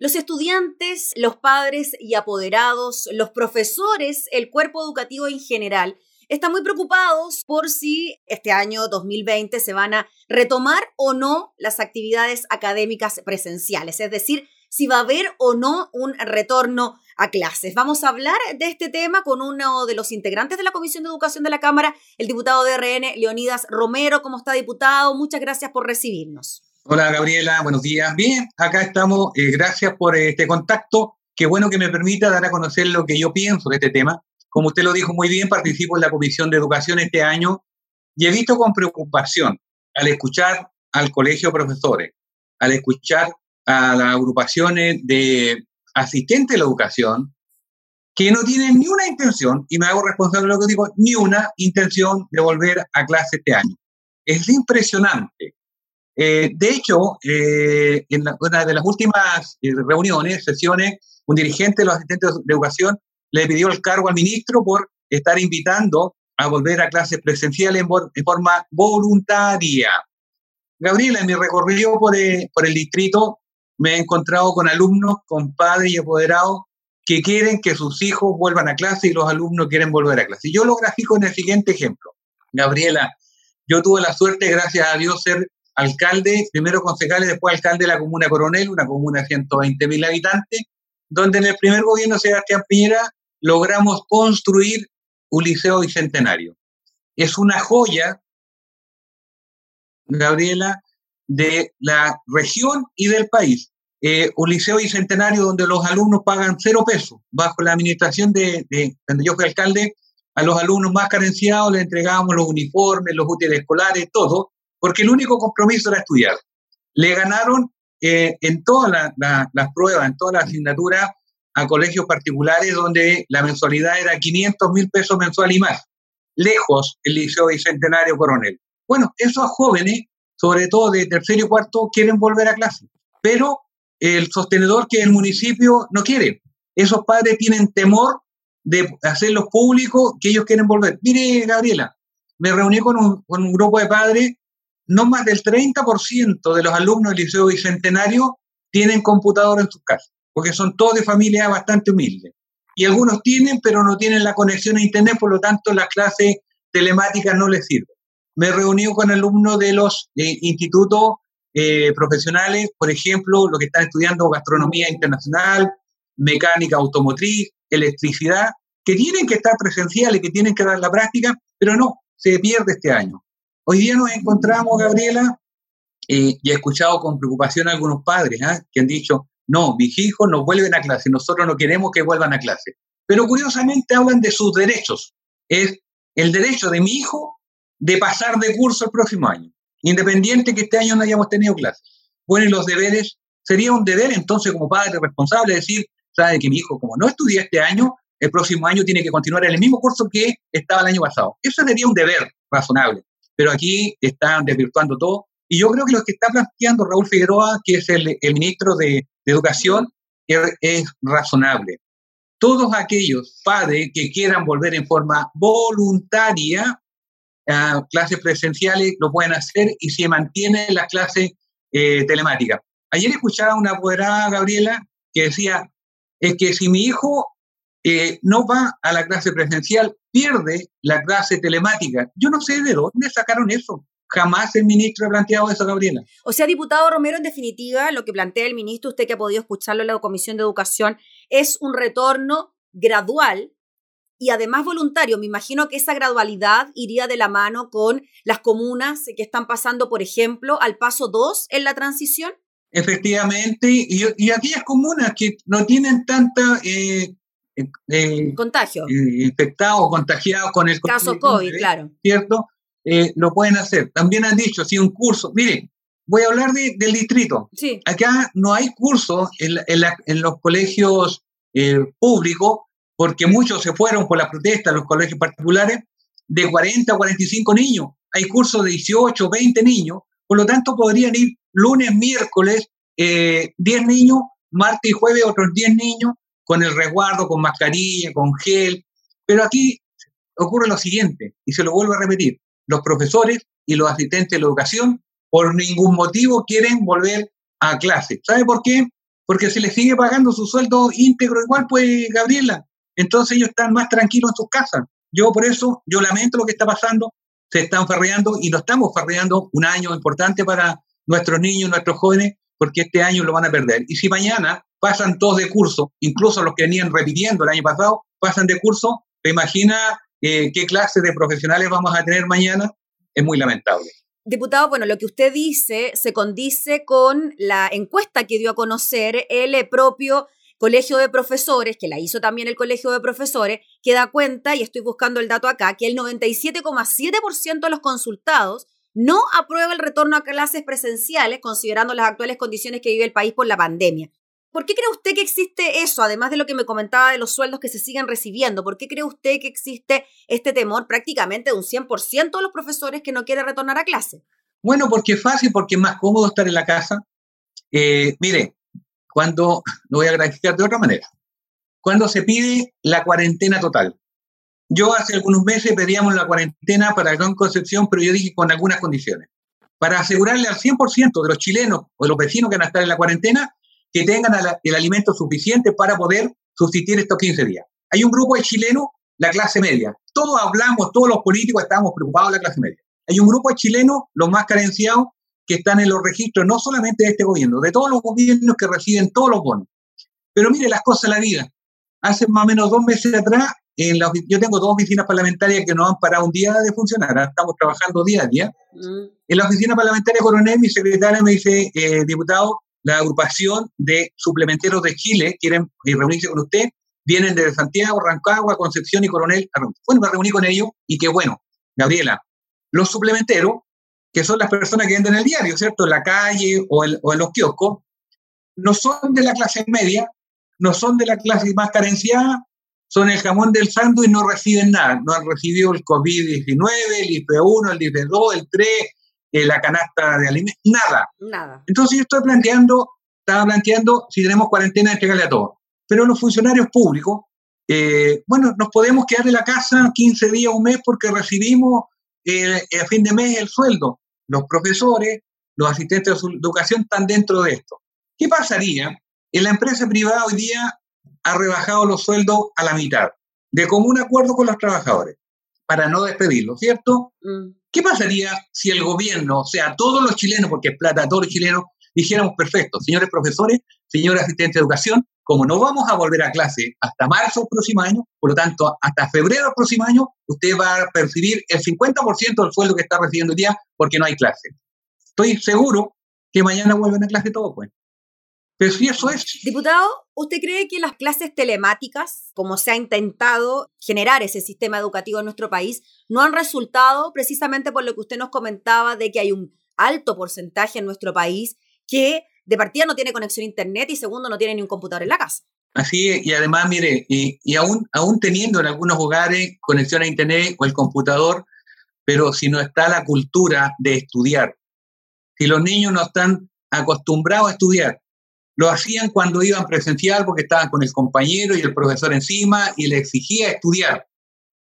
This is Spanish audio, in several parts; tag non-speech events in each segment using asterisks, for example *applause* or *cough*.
Los estudiantes, los padres y apoderados, los profesores, el cuerpo educativo en general, están muy preocupados por si este año 2020 se van a retomar o no las actividades académicas presenciales, es decir, si va a haber o no un retorno a clases. Vamos a hablar de este tema con uno de los integrantes de la Comisión de Educación de la Cámara, el diputado de RN, Leonidas Romero. ¿Cómo está, diputado? Muchas gracias por recibirnos. Hola, Gabriela. Buenos días. Bien, acá estamos. Eh, gracias por este contacto. Qué bueno que me permita dar a conocer lo que yo pienso de este tema. Como usted lo dijo muy bien, participo en la Comisión de Educación este año y he visto con preocupación al escuchar al colegio de profesores, al escuchar a las agrupaciones de asistentes de la educación, que no tienen ni una intención, y me hago responsable de lo que digo, ni una intención de volver a clase este año. Es impresionante. Eh, de hecho, eh, en una de las últimas eh, reuniones, sesiones, un dirigente de los asistentes de educación le pidió el cargo al ministro por estar invitando a volver a clases presenciales en, forma voluntaria. Gabriela, en mi recorrido por, por el distrito, me he encontrado con alumnos, con padres y apoderados que quieren que sus hijos vuelvan a clase y los alumnos quieren volver a clase. Yo lo grafico en el siguiente ejemplo. Gabriela, yo tuve la suerte, gracias a Dios, ser alcalde, primero concejal y después alcalde de la comuna Coronel, una comuna de 120 mil habitantes, donde en el primer gobierno de Sebastián Piñera logramos construir un liceo bicentenario. Es una joya, Gabriela, de la región y del país. Eh, un liceo bicentenario donde los alumnos pagan cero pesos. Bajo la administración de, cuando yo fui alcalde, a los alumnos más carenciados les entregábamos los uniformes, los útiles escolares, todo, porque el único compromiso era estudiar. Le ganaron eh, en todas las pruebas, en todas las asignaturas, a colegios particulares donde la mensualidad era 500 mil pesos mensual y más. Lejos el Liceo Bicentenario Coronel. Bueno, esos jóvenes sobre todo de tercero y cuarto, quieren volver a clase. Pero el sostenedor que el municipio no quiere. Esos padres tienen temor de hacerlo público que ellos quieren volver. Mire, Gabriela, me reuní con un, con un grupo de padres, no más del 30% de los alumnos del Liceo Bicentenario tienen computador en sus casas, porque son todos de familia bastante humildes. Y algunos tienen, pero no tienen la conexión a Internet, por lo tanto las clases telemáticas no les sirven me he reunido con alumnos de los eh, institutos eh, profesionales, por ejemplo, los que están estudiando gastronomía internacional, mecánica automotriz, electricidad, que tienen que estar presenciales, que tienen que dar la práctica, pero no, se pierde este año. Hoy día nos encontramos, Gabriela, eh, y he escuchado con preocupación a algunos padres ¿ah? que han dicho, no, mis hijos no vuelven a clase, nosotros no queremos que vuelvan a clase. Pero curiosamente hablan de sus derechos. Es el derecho de mi hijo de pasar de curso el próximo año, independiente que este año no hayamos tenido clases. Bueno, y los deberes, sería un deber entonces como padre responsable decir, sabe que mi hijo como no estudia este año, el próximo año tiene que continuar en el mismo curso que estaba el año pasado. Eso sería un deber razonable, pero aquí están desvirtuando todo. Y yo creo que lo que está planteando Raúl Figueroa, que es el, ministro de, Educación, es razonable. Todos aquellos padres que quieran volver en forma voluntaria clases presenciales lo pueden hacer y se mantiene la clase eh, telemática. Ayer escuchaba una apoderada, Gabriela, que decía, es que si mi hijo eh, no va a la clase presencial, pierde la clase telemática. Yo no sé de dónde sacaron eso. Jamás el ministro ha planteado eso, Gabriela. O sea, diputado Romero, en definitiva, lo que plantea el ministro, usted que ha podido escucharlo en la Comisión de Educación, es un retorno gradual y además voluntario. Me imagino que esa gradualidad iría de la mano con las comunas que están pasando, por ejemplo, al paso 2 en la transición. Efectivamente, y, y aquellas comunas que no tienen tanta... Eh, eh, eh Contagio. Eh, infectados, contagiados con el caso COVID, claro. ¿Cierto? lo pueden hacer. También han dicho, si un curso, miren, voy a hablar del distrito. Sí. Acá no hay cursos en, en los colegios públicos porque muchos se fueron por la protesta a los colegios particulares, de 40 a 45 niños. Hay cursos de 18, 20 niños, por lo tanto podrían ir lunes, miércoles, 10 eh, niños, martes y jueves otros 10 niños, con el resguardo, con mascarilla, con gel. Pero aquí ocurre lo siguiente, y se lo vuelvo a repetir, los profesores y los asistentes de la educación por ningún motivo quieren volver a clase. ¿Sabe por qué? porque se les sigue pagando su sueldo íntegro igual, pues, Gabriela. Entonces ellos están más tranquilos en sus casas. Yo por eso, yo lamento lo que está pasando, se están farreando y no estamos farreando un año importante para nuestros niños, nuestros jóvenes, porque este año lo van a perder. Y si mañana pasan todos de curso, incluso los que venían repitiendo el año pasado, pasan de curso, ¿te imaginas eh, qué clase de profesionales vamos a tener mañana? Es muy lamentable. Diputado, bueno, lo que usted dice se condice con la encuesta que dio a conocer el propio Colegio de Profesores, que la hizo también el Colegio de Profesores, que da cuenta, y estoy buscando el dato acá, que el 97,7% de los consultados no aprueba el retorno a clases presenciales, considerando las actuales condiciones que vive el país por la pandemia. ¿Por qué cree usted que existe eso, además de lo que me comentaba de los sueldos que se siguen recibiendo? ¿Por qué cree usted que existe este temor prácticamente de un 100% de los profesores que no quiere retornar a clase? Bueno, porque es fácil, porque es más cómodo estar en la casa. Eh, mire, cuando, lo voy a graficar de otra manera, cuando se pide la cuarentena total. Yo hace algunos meses pedíamos la cuarentena para Gran Concepción, pero yo dije con algunas condiciones. Para asegurarle al 100% de los chilenos o de los vecinos que van a estar en la cuarentena que tengan el alimento suficiente para poder subsistir estos 15 días. Hay un grupo de chilenos, la clase media. Todos hablamos, todos los políticos estamos preocupados de la clase media. Hay un grupo de chilenos, los más carenciados, que están en los registros no solamente de este gobierno, de todos los gobiernos que reciben todos los bonos. Pero mire las cosas de la vida. Hace más o menos dos meses atrás, en la, yo tengo dos oficinas parlamentarias que no han parado un día de funcionar, ¿ah? estamos trabajando día a día. Mm. En la oficina parlamentaria Coronel, mi secretaria me dice, eh, diputado, la agrupación de suplementeros de Chile quieren eh, reunirse con usted, vienen de Santiago, Rancagua, Concepción y Coronel. Bueno, me reuní con ellos y qué bueno, Gabriela, los suplementeros, que son las personas que venden el diario, ¿cierto? En la calle o, o en los kioscos, no son de la clase media, no son de la clase más carenciada, son el jamón del sándwich y no reciben nada. No han recibido el COVID-19, el IP1, el IP2, el 3, eh, la canasta de alimentos, nada. Nada. Entonces yo estoy planteando, estaba planteando si tenemos cuarentena, entregarle a todos. Pero los funcionarios públicos, eh, bueno, nos podemos quedar en la casa 15 días, un mes, porque recibimos eh, a fin de mes el sueldo. Los profesores, los asistentes de educación están dentro de esto. ¿Qué pasaría? En la empresa privada hoy día ha rebajado los sueldos a la mitad, de común acuerdo con los trabajadores, para no despedirlos, ¿cierto? Mm. ¿Qué pasaría si el gobierno, o sea, todos los chilenos, porque es plata todos los chilenos, dijéramos, perfecto, señores profesores, señores asistentes de educación, como no vamos a volver a clase hasta marzo próximo año, por lo tanto, hasta febrero del próximo año, usted va a percibir el 50% del sueldo que está recibiendo hoy día porque no hay clase. Estoy seguro que mañana vuelven a clase todo, pues. Pero si eso es. Diputado, ¿usted cree que las clases telemáticas, como se ha intentado generar ese sistema educativo en nuestro país, no han resultado precisamente por lo que usted nos comentaba de que hay un alto porcentaje en nuestro país que de partida no tiene conexión a Internet y segundo no tiene ni un computador en la casa? Así es, y además, mire, y, y aún, aún teniendo en algunos hogares conexión a Internet o el computador, pero si no está la cultura de estudiar, si los niños no están acostumbrados a estudiar, lo hacían cuando iban presencial porque estaban con el compañero y el profesor encima y le exigía estudiar.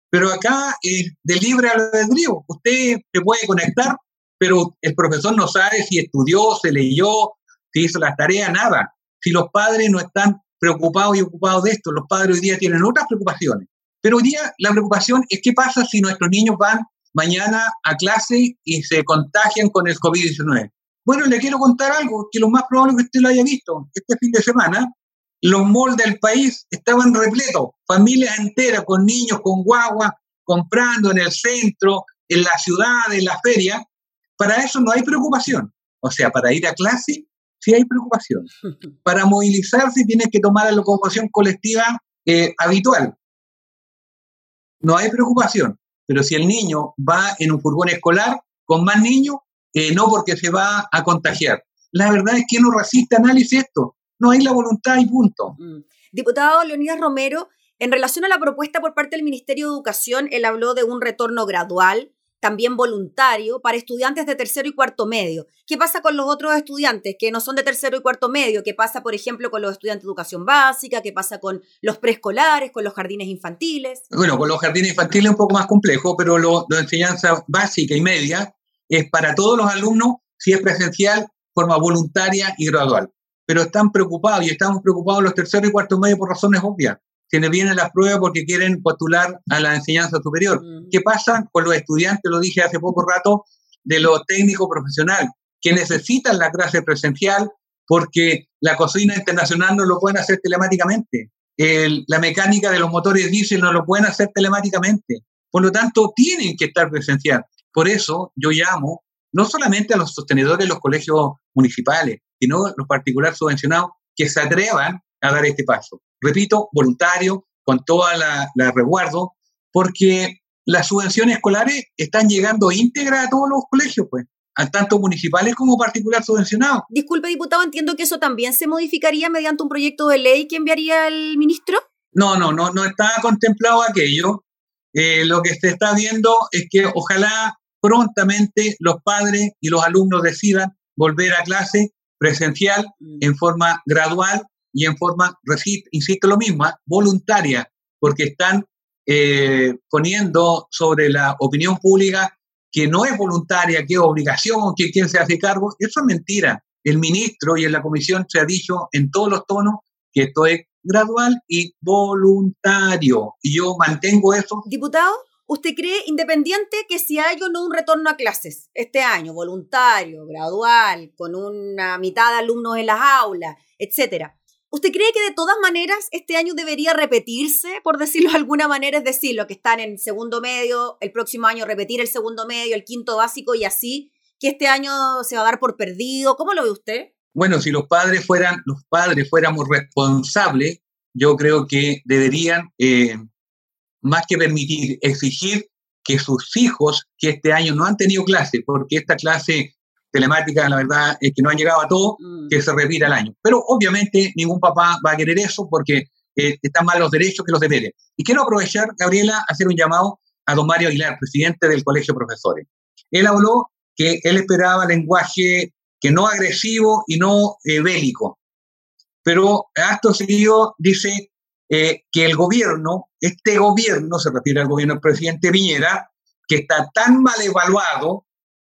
Pero acá es de libre albedrío. Usted se puede conectar, pero el profesor no sabe si estudió, se leyó, si hizo las tareas, nada. Si los padres no están preocupados y ocupados de esto, los padres hoy día tienen otras preocupaciones. Pero hoy día la preocupación es qué pasa si nuestros niños van mañana a clase y se contagian con el COVID-19. Bueno, le quiero contar algo, que lo más probable es que usted lo haya visto. Este fin de semana, los malls del país estaban repletos, familias enteras con niños, con guagua, comprando en el centro, en la ciudad, en la feria. Para eso no hay preocupación. O sea, para ir a clase sí hay preocupación. *laughs* Para movilizarse tienes que tomar la locomoción colectiva eh, habitual. No hay preocupación. Pero si el niño va en un furgón escolar con más niños, eh, no porque se va a contagiar. La verdad es que no resiste análisis esto. No hay la voluntad y punto. Mm. Diputado Leonidas Romero, en relación a la propuesta por parte del Ministerio de Educación, él habló de un retorno gradual, también voluntario, para estudiantes de tercero y cuarto medio. ¿Qué pasa con los otros estudiantes que no son de tercero y cuarto medio? ¿Qué pasa, por ejemplo, con los estudiantes de educación básica? ¿Qué pasa con los preescolares, con los jardines infantiles? Bueno, con los jardines infantiles es un poco más complejo, pero lo, de enseñanza básica y media es para todos los alumnos, si es presencial, forma voluntaria y gradual. pero están preocupados y estamos preocupados los terceros y cuartos medios por razones obvias. Quienes vienen las pruebas porque quieren postular a la enseñanza superior. Mm. ¿Qué pasa con los estudiantes? Lo dije hace poco rato, de lo técnico profesional, que necesitan la clase presencial porque la cocina internacional no lo pueden hacer telemáticamente. la mecánica de los motores diésel no lo pueden hacer telemáticamente. Por lo tanto, tienen que estar presencial. Por eso yo llamo no solamente a los sostenedores de los colegios municipales, sino a los particulares subvencionados que se atrevan a dar este paso. Repito, voluntario, con toda la, la resguardo, porque las subvenciones escolares están llegando íntegras a todos los colegios, pues, tanto municipales como particulares subvencionados. Disculpe, diputado, entiendo que eso también se modificaría mediante un proyecto de ley que enviaría el ministro. No, no, no, no está contemplado aquello. Eh, lo que se está viendo es que ojalá prontamente los padres y los alumnos decidan volver a clase presencial mm. en forma gradual y en forma, insisto lo mismo, ¿ah? voluntaria, porque están eh, poniendo sobre la opinión pública que no es voluntaria, que es obligación, que quien se hace cargo. Eso es mentira. El ministro y en la comisión se ha dicho en todos los tonos que esto es gradual y voluntario. Y yo mantengo eso. Diputado, ¿usted cree independiente que si hay o no un retorno a clases este año, voluntario, gradual, con una mitad de alumnos en las aulas, etcétera? ¿Usted cree que de todas maneras este año debería repetirse, por decirlo de alguna manera? Es decir, los que están en segundo medio, el próximo año repetir el segundo medio, el quinto básico y así, que este año se va a dar por perdido. ¿Cómo lo ve usted? Bueno, si los padres fueran, los padres fuéramos responsables, yo creo que deberían, eh, más que permitir, exigir que sus hijos, que este año no han tenido clase, porque esta clase telemática, la verdad es que no han llegado a todo, mm. que se repita el año. Pero obviamente ningún papá va a querer eso porque eh, están más los derechos que los deberes. Y quiero aprovechar, Gabriela, hacer un llamado a don Mario Aguilar, presidente del Colegio de Profesores. Él habló que él esperaba lenguaje que no agresivo y no eh, bélico. Pero acto seguido dice eh, que el gobierno, este gobierno, se refiere al gobierno del presidente Viñera, que está tan mal evaluado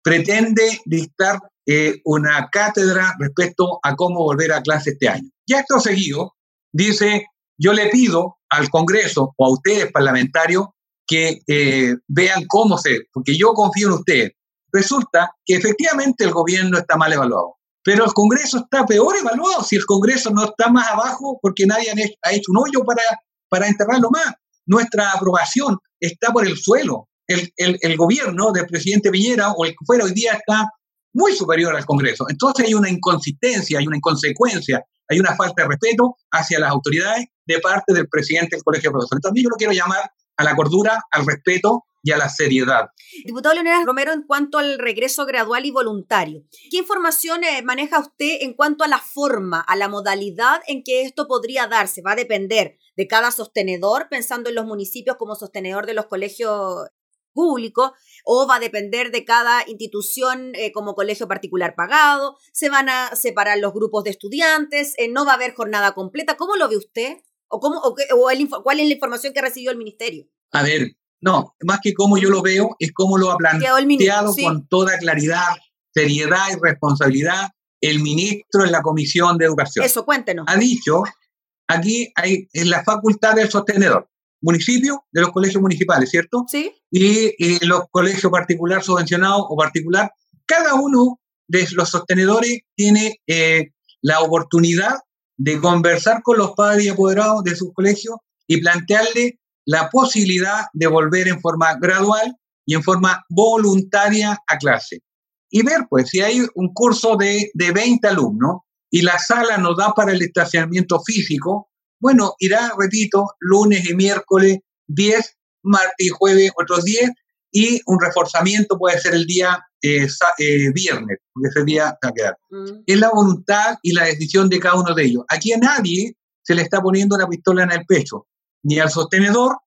pretende dictar eh, una cátedra respecto a cómo volver a clase este año. Y esto seguido, dice, yo le pido al Congreso o a ustedes parlamentarios que eh, vean cómo se, porque yo confío en ustedes. Resulta que efectivamente el gobierno está mal evaluado, pero el Congreso está peor evaluado si el Congreso no está más abajo porque nadie ha hecho un hoyo para, para enterrarlo más. Nuestra aprobación está por el suelo el, gobierno del presidente Piñera o el que fuera hoy día está muy superior al Congreso. Entonces hay una inconsistencia, hay una inconsecuencia, hay una falta de respeto hacia las autoridades de parte del presidente del Colegio de Profesores. También yo lo quiero llamar a la cordura, al respeto y a la seriedad. Diputado Leonel Romero, en cuanto al regreso gradual y voluntario, ¿qué información eh, maneja usted en cuanto a la forma, a la modalidad en que esto podría darse? Va a depender de cada sostenedor, pensando en los municipios como sostenedor de los colegios público o va a depender de cada institución eh, como colegio particular pagado, se van a separar los grupos de estudiantes, eh, no va a haber jornada completa. ¿Cómo lo ve usted? ¿O, cómo, o, cuál es la información que recibió el ministerio? A ver, no, más que cómo yo lo veo, es cómo lo ha planteado con toda claridad, seriedad y responsabilidad el ministro en la Comisión de Educación. Eso, cuéntenos. Ha dicho, aquí hay en la facultad del sostenedor municipios, de los colegios municipales, ¿cierto? Sí. Y, los colegios particular subvencionados o particular, cada uno de los sostenedores tiene eh, la oportunidad de conversar con los padres y apoderados de sus colegios y plantearle la posibilidad de volver en forma gradual y en forma voluntaria a clase. Y ver, pues, si hay un curso de, de 20 alumnos y la sala no da para el estacionamiento físico, bueno, irá, repito, lunes y miércoles 10, martes y jueves otros 10, y un reforzamiento puede ser el día eh, eh, viernes, porque ese día va a quedar. Mm. Es la voluntad y la decisión de cada uno de ellos. Aquí a nadie se le está poniendo una pistola en el pecho, ni al sostenedor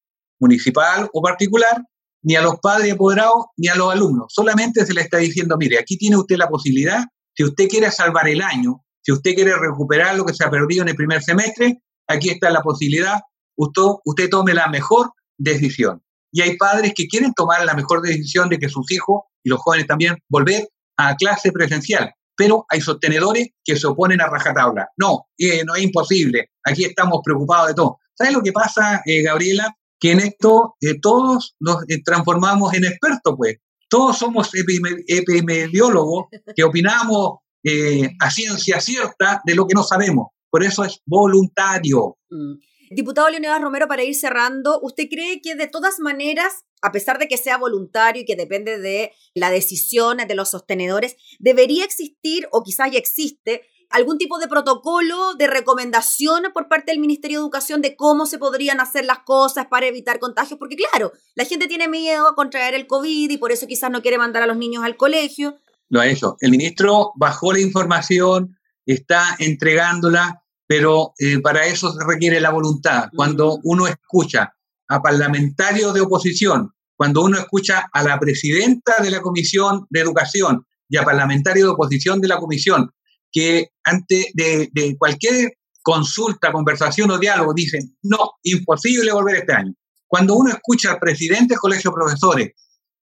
municipal o particular, ni a los padres apoderados, ni a los alumnos. Solamente se le está diciendo, mire, aquí tiene usted la posibilidad, si usted quiere salvar el año, si usted quiere recuperar lo que se ha perdido en el primer semestre, aquí está la posibilidad, usted, usted tome la mejor decisión. Y hay padres que quieren tomar la mejor decisión de que sus hijos y los jóvenes también volver a clase presencial. Pero hay sostenedores que se oponen a rajatabla. No, eh, no es imposible, aquí estamos preocupados de todo. ¿Sabes lo que pasa, eh, Gabriela? Que en esto eh, todos nos transformamos en expertos, pues. Todos somos epidemiólogos que opinamos a ciencia cierta de lo que no sabemos. Por eso es voluntario. Mm. Diputado Leonidas Romero, para ir cerrando, ¿usted cree que de todas maneras, a pesar de que sea voluntario y que depende de la decisión de los sostenedores, debería existir, o quizás ya existe, algún tipo de protocolo, de recomendación por parte del Ministerio de Educación de cómo se podrían hacer las cosas para evitar contagios? Porque claro, la gente tiene miedo a contraer el COVID y por eso quizás no quiere mandar a los niños al colegio. Lo ha hecho. El ministro bajó la información, está entregándola pero eh, para eso se requiere la voluntad. Cuando uno escucha a parlamentarios de oposición, cuando uno escucha a la presidenta de la Comisión de Educación y a parlamentarios de oposición de la Comisión, que ante de, de cualquier consulta, conversación o diálogo dicen, no, imposible volver este año. Cuando uno escucha al presidente del Colegio de Profesores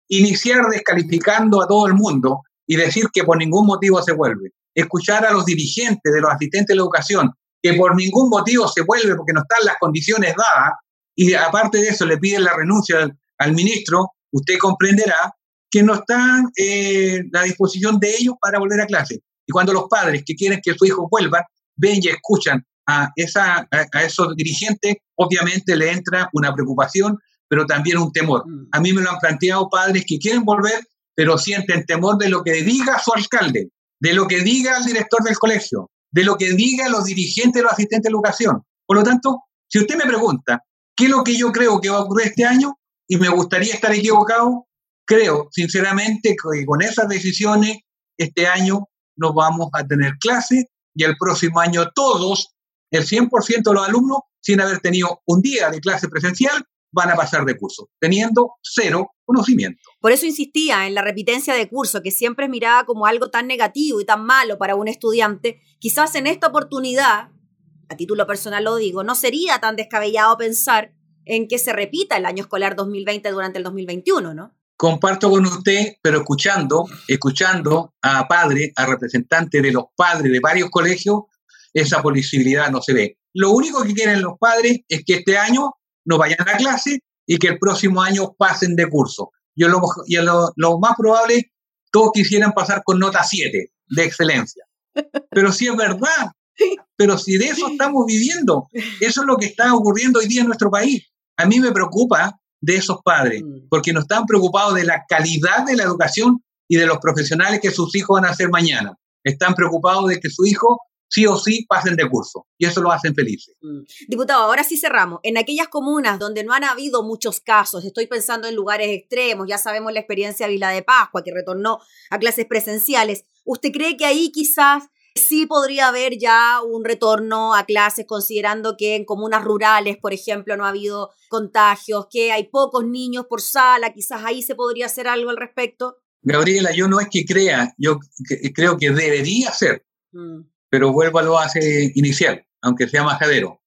iniciar descalificando a todo el mundo y decir que por ningún motivo se vuelve, escuchar a los dirigentes de los asistentes de la educación que por ningún motivo se vuelve porque no están las condiciones dadas, y aparte de eso le piden la renuncia al, ministro, usted comprenderá que no está eh, la disposición de ellos para volver a clase. Y cuando los padres que quieren que su hijo vuelva, ven y escuchan a, esa, a, esos dirigentes, obviamente le entra una preocupación, pero también un temor. Mm. A mí me lo han planteado padres que quieren volver, pero sienten temor de lo que diga su alcalde, de lo que diga el director del colegio, de lo que digan los dirigentes los asistentes de educación. Por lo tanto, si usted me pregunta qué es lo que yo creo que va a ocurrir este año, y me gustaría estar equivocado, creo sinceramente que con esas decisiones este año nos vamos a tener clases y el próximo año todos, el 100% de los alumnos, sin haber tenido un día de clase presencial, van a pasar de curso, teniendo cero conocimiento. Por eso insistía en la repitencia de curso, que siempre es mirada como algo tan negativo y tan malo para un estudiante. Quizás en esta oportunidad, a título personal lo digo, no sería tan descabellado pensar en que se repita el año escolar 2020 durante el 2021, ¿no? Comparto con usted, pero escuchando, escuchando a padres, a representantes de los padres de varios colegios, esa posibilidad no se ve. Lo único que quieren los padres es que este año no vayan a clase y que el próximo año pasen de curso. Yo lo, y lo, más probable, todos quisieran pasar con nota 7 de excelencia. Pero sí es verdad, pero si de eso estamos viviendo, eso es lo que está ocurriendo hoy día en nuestro país. A mí me preocupa de esos padres, mm. porque no están preocupados de la calidad de la educación y de los profesionales que sus hijos van a hacer mañana. Están preocupados de que su hijo sí o sí pasen de curso y eso lo hacen felices. Mm. Diputado, ahora sí cerramos. En aquellas comunas donde no han habido muchos casos, estoy pensando en lugares extremos, ya sabemos la experiencia de Vila de Pascua, que retornó a clases presenciales, ¿usted cree que ahí quizás sí podría haber ya un retorno a clases, considerando que en comunas rurales, por ejemplo, no ha habido contagios, que hay pocos niños por sala, quizás ahí se podría hacer algo al respecto? Gabriela, yo no es que crea, yo creo que debería ser. Mm pero vuelvo a lo base inicial, aunque sea majadero,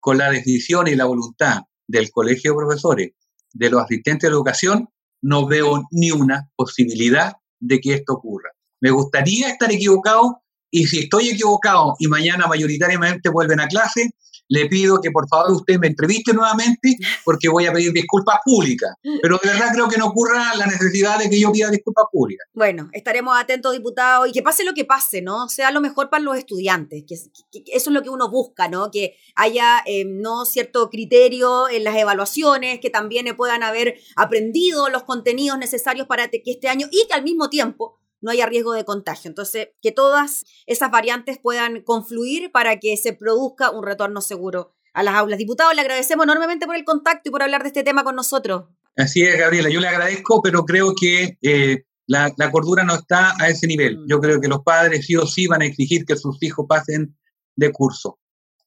con la decisión y la voluntad del colegio de profesores, de los asistentes de educación, no veo ni una posibilidad de que esto ocurra. Me gustaría estar equivocado y si estoy equivocado y mañana mayoritariamente vuelven a clase, le pido que por favor usted me entreviste nuevamente porque voy a pedir disculpas públicas. Pero de verdad creo que no ocurra la necesidad de que yo pida disculpas públicas. Bueno, estaremos atentos, diputado, y que pase lo que pase, ¿no? Sea lo mejor para los estudiantes, que, eso es lo que uno busca, ¿no? Que haya, eh, ¿no? Cierto criterio en las evaluaciones, que también puedan haber aprendido los contenidos necesarios para que este año y que al mismo tiempo no haya riesgo de contagio. Entonces, que todas esas variantes puedan confluir para que se produzca un retorno seguro a las aulas. Diputado, le agradecemos enormemente por el contacto y por hablar de este tema con nosotros. Así es, Gabriela, yo le agradezco, pero creo que eh, la, cordura no está a ese nivel. Mm. Yo creo que los padres sí o sí van a exigir que sus hijos pasen de curso.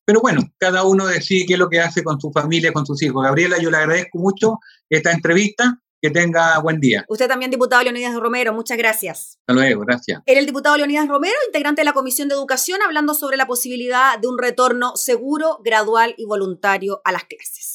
Pero bueno, cada uno decide qué es lo que hace con su familia, con sus hijos. Gabriela, yo le agradezco mucho esta entrevista que tenga buen día. Usted también, diputado Leonidas Romero, muchas gracias. Hasta luego, gracias. Era el diputado Leonidas Romero, integrante de la Comisión de Educación, hablando sobre la posibilidad de un retorno seguro, gradual y voluntario a las clases.